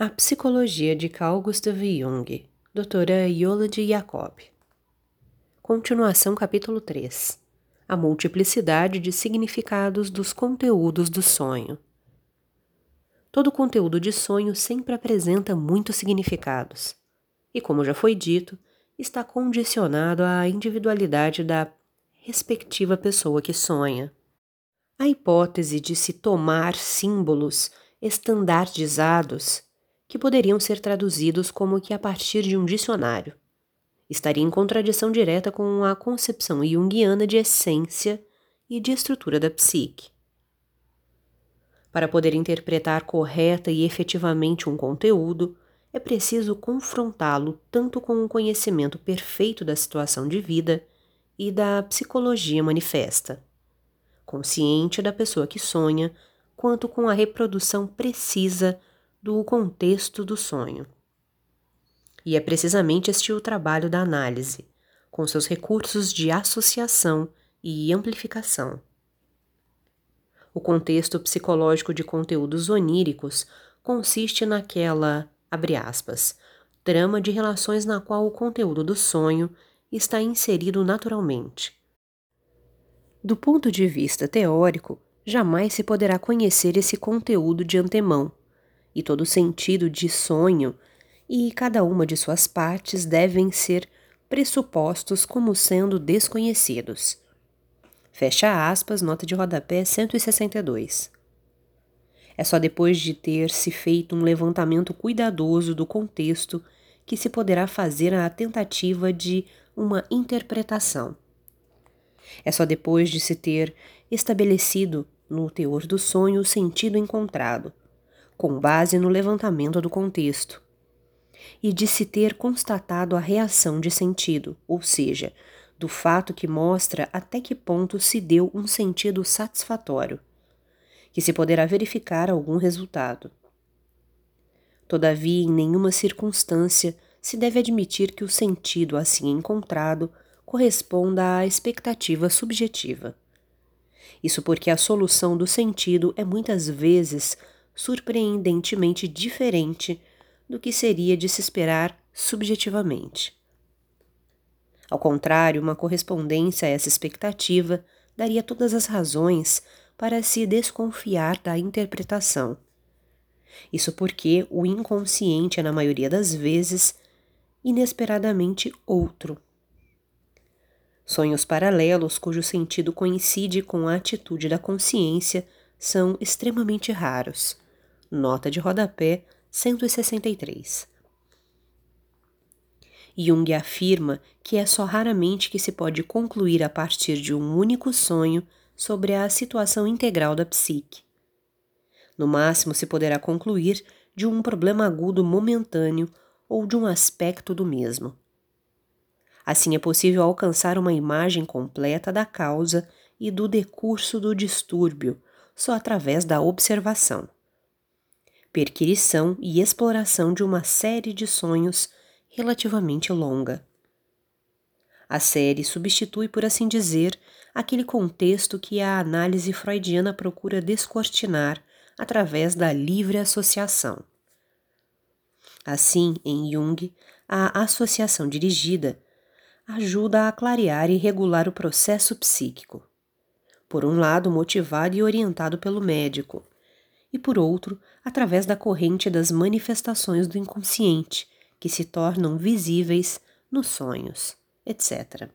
A Psicologia de Carl Gustav Jung, doutora Yolande Jacob. Continuação capítulo 3. A multiplicidade de significados dos conteúdos do sonho. Todo conteúdo de sonho sempre apresenta muitos significados. E como já foi dito, está condicionado à individualidade da respectiva pessoa que sonha. A hipótese de se tomar símbolos estandardizados que poderiam ser traduzidos como que a partir de um dicionário. Estaria em contradição direta com a concepção junguiana de essência e de estrutura da psique. Para poder interpretar correta e efetivamente um conteúdo, é preciso confrontá-lo tanto com o conhecimento perfeito da situação de vida e da psicologia manifesta, consciente da pessoa que sonha, quanto com a reprodução precisa do contexto do sonho. E é precisamente este o trabalho da análise, com seus recursos de associação e amplificação. O contexto psicológico de conteúdos oníricos consiste naquela, abre aspas, trama de relações na qual o conteúdo do sonho está inserido naturalmente. Do ponto de vista teórico, jamais se poderá conhecer esse conteúdo de antemão, e todo sentido de sonho e cada uma de suas partes devem ser pressupostos como sendo desconhecidos. Fecha aspas, nota de rodapé 162. É só depois de ter se feito um levantamento cuidadoso do contexto que se poderá fazer a tentativa de uma interpretação. É só depois de se ter estabelecido no teor do sonho o sentido encontrado, com base no levantamento do contexto, e de se ter constatado a reação de sentido, ou seja, do fato que mostra até que ponto se deu um sentido satisfatório, que se poderá verificar algum resultado. Todavia, em nenhuma circunstância se deve admitir que o sentido assim encontrado corresponda à expectativa subjetiva. Isso porque a solução do sentido é muitas vezes surpreendentemente diferente do que seria de se esperar subjetivamente. Ao contrário, uma correspondência a essa expectativa daria todas as razões para se desconfiar da interpretação. Isso porque o inconsciente é, na maioria das vezes, inesperadamente outro. Sonhos paralelos cujo sentido coincide com a atitude da consciência são extremamente raros. Nota de rodapé 163. Jung afirma que é só raramente que se pode concluir a partir de um único sonho sobre a situação integral da psique. No máximo, se poderá concluir de um problema agudo momentâneo ou de um aspecto do mesmo. Assim é possível alcançar uma imagem completa da causa e do decurso do distúrbio só através da observação perquirição e exploração de uma série de sonhos relativamente longa. A série substitui, por assim dizer, aquele contexto que a análise freudiana procura descortinar através da livre associação. Assim, em Jung, a associação dirigida ajuda a clarear e regular o processo psíquico. Por um lado, motivado e orientado pelo médico, e por outro, através da corrente das manifestações do inconsciente, que se tornam visíveis nos sonhos, etc.